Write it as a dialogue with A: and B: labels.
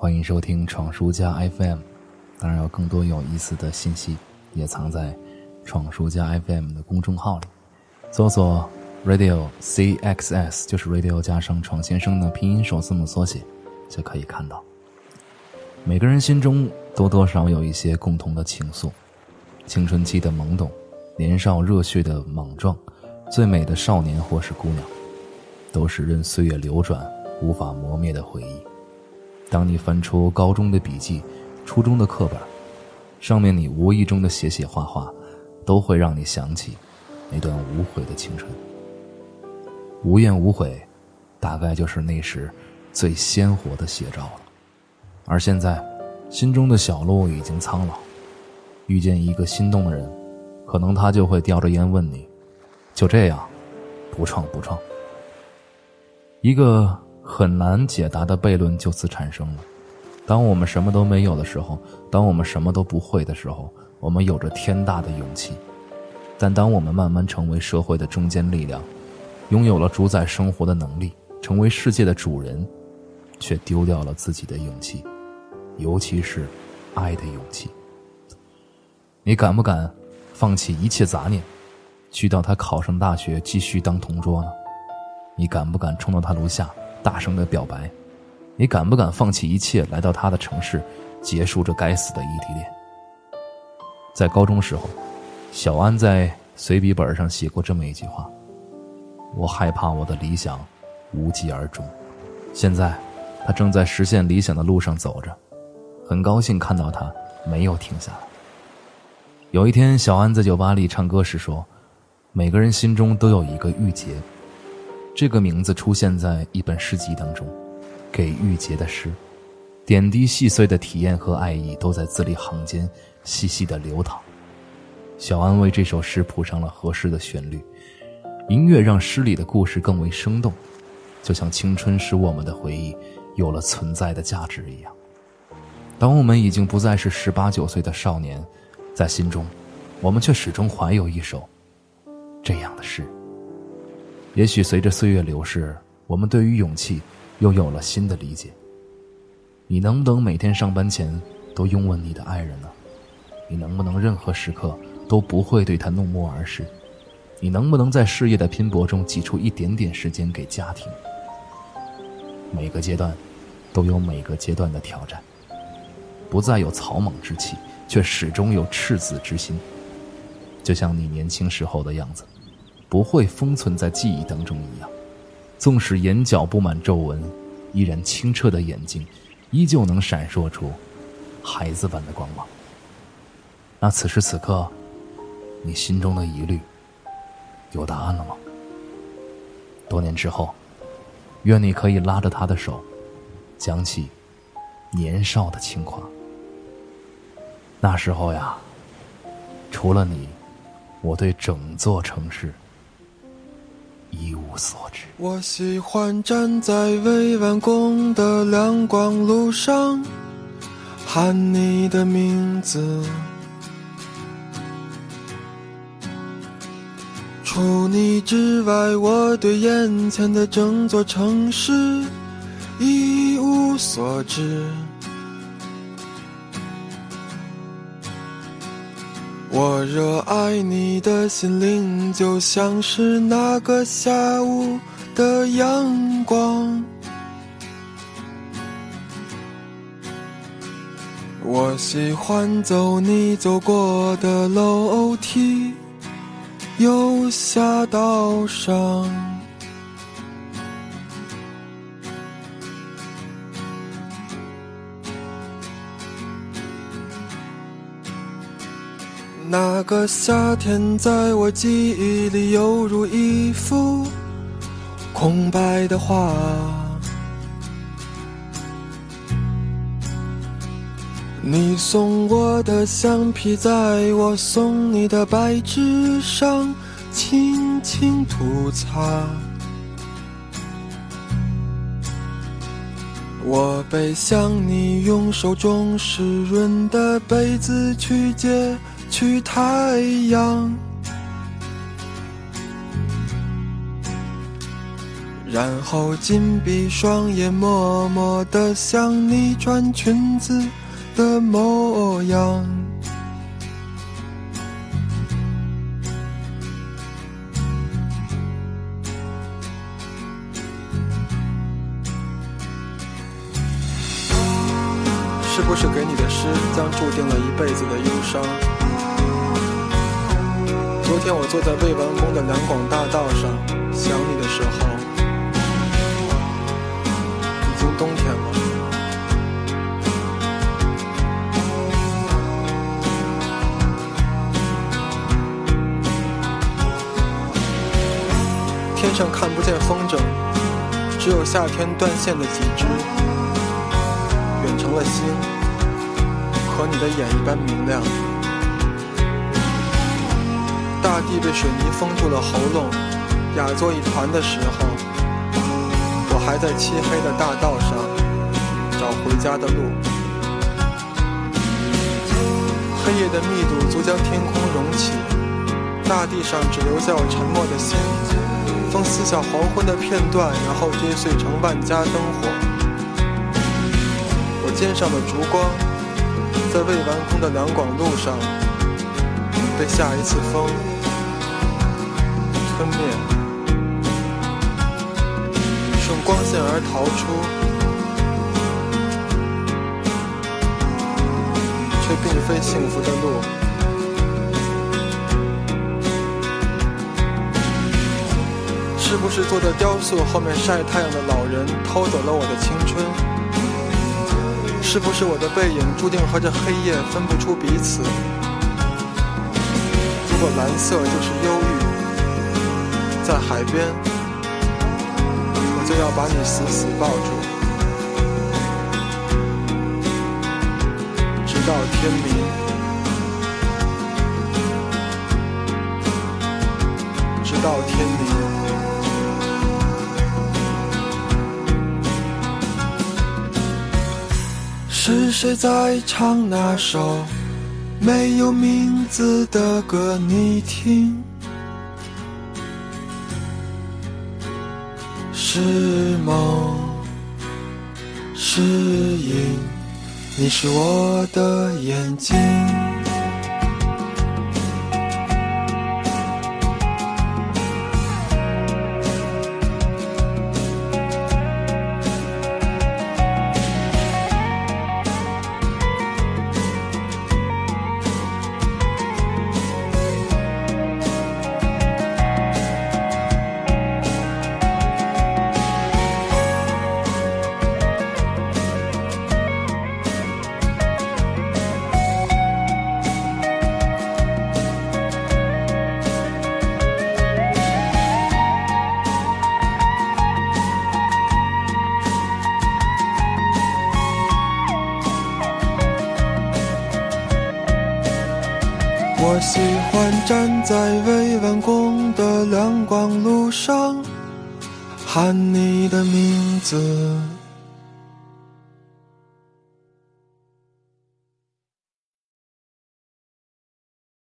A: 欢迎收听闯书家 FM，当然有更多有意思的信息也藏在闯书家 FM 的公众号里，搜索。Radio CXS 就是 Radio 加上闯先生的拼音首字母缩写，就可以看到。每个人心中多多少有一些共同的情愫，青春期的懵懂，年少热血的莽撞，最美的少年或是姑娘，都是任岁月流转无法磨灭的回忆。当你翻出高中的笔记、初中的课本，上面你无意中的写写画画，都会让你想起那段无悔的青春。无怨无悔，大概就是那时最鲜活的写照了。而现在，心中的小路已经苍老，遇见一个心动的人，可能他就会叼着烟问你：“就这样，不创不创？”一个很难解答的悖论就此产生了。当我们什么都没有的时候，当我们什么都不会的时候，我们有着天大的勇气；但当我们慢慢成为社会的中坚力量，拥有了主宰生活的能力，成为世界的主人，却丢掉了自己的勇气，尤其是爱的勇气。你敢不敢放弃一切杂念，去到他考上大学继续当同桌呢？你敢不敢冲到他楼下大声的表白？你敢不敢放弃一切来到他的城市，结束这该死的异地恋？在高中时候，小安在随笔本上写过这么一句话。我害怕我的理想无疾而终，现在他正在实现理想的路上走着，很高兴看到他没有停下来。有一天，小安在酒吧里唱歌时说：“每个人心中都有一个郁结。”这个名字出现在一本诗集当中，给玉洁的诗，点滴细碎的体验和爱意都在字里行间细细的流淌。小安为这首诗谱上了合适的旋律。音乐让诗里的故事更为生动，就像青春使我们的回忆有了存在的价值一样。当我们已经不再是十八九岁的少年，在心中，我们却始终怀有一首这样的诗。也许随着岁月流逝，我们对于勇气又有了新的理解。你能不能每天上班前都拥吻你的爱人呢？你能不能任何时刻都不会对他怒目而视？你能不能在事业的拼搏中挤出一点点时间给家庭？每个阶段，都有每个阶段的挑战。不再有草莽之气，却始终有赤子之心。就像你年轻时候的样子，不会封存在记忆当中一样。纵使眼角布满皱纹，依然清澈的眼睛，依旧能闪烁出孩子般的光芒。那此时此刻，你心中的疑虑。有答案了吗？多年之后，愿你可以拉着他的手，讲起年少的轻狂。那时候呀，除了你，我对整座城市一无所知。
B: 我喜欢站在未完工的亮光路上，喊你的名字。除你之外，我对眼前的整座城市一无所知。我热爱你的心灵，就像是那个下午的阳光。我喜欢走你走过的楼梯。右下到上，那个夏天在我记忆里犹如一幅空白的画。你送我的橡皮，在我送你的白纸上轻轻涂擦。我背向你，用手中湿润的被子去接去太阳，然后紧闭双眼，默默地想你穿裙子的模样。是不是给你的诗将注定了一辈子的忧伤？昨天我坐在未完工的两广大道上，想你的时候，已经冬天了。天上看不见风筝，只有夏天断线的几只。远成了星，和你的眼一般明亮。大地被水泥封住了喉咙，哑作一团的时候，我还在漆黑的大道上找回家的路。黑夜的密度足将天空融起，大地上只留下我沉默的心。风撕下黄昏的片段，然后跌碎成万家灯火。我肩上的烛光，在未完工的两广路上，被下一次风吞灭，顺光线而逃出，却并非幸福的路。是不是坐在雕塑后面晒太阳的老人偷走了我的青春？是不是我的背影注定和这黑夜分不出彼此？如果蓝色就是忧郁，在海边，我就要把你死死抱住，直到天明，直到天明。是谁在唱那首没有名字的歌？你听，是梦是影，你是我的眼睛。我喜欢站在未完工的亮光路上，喊你的名字。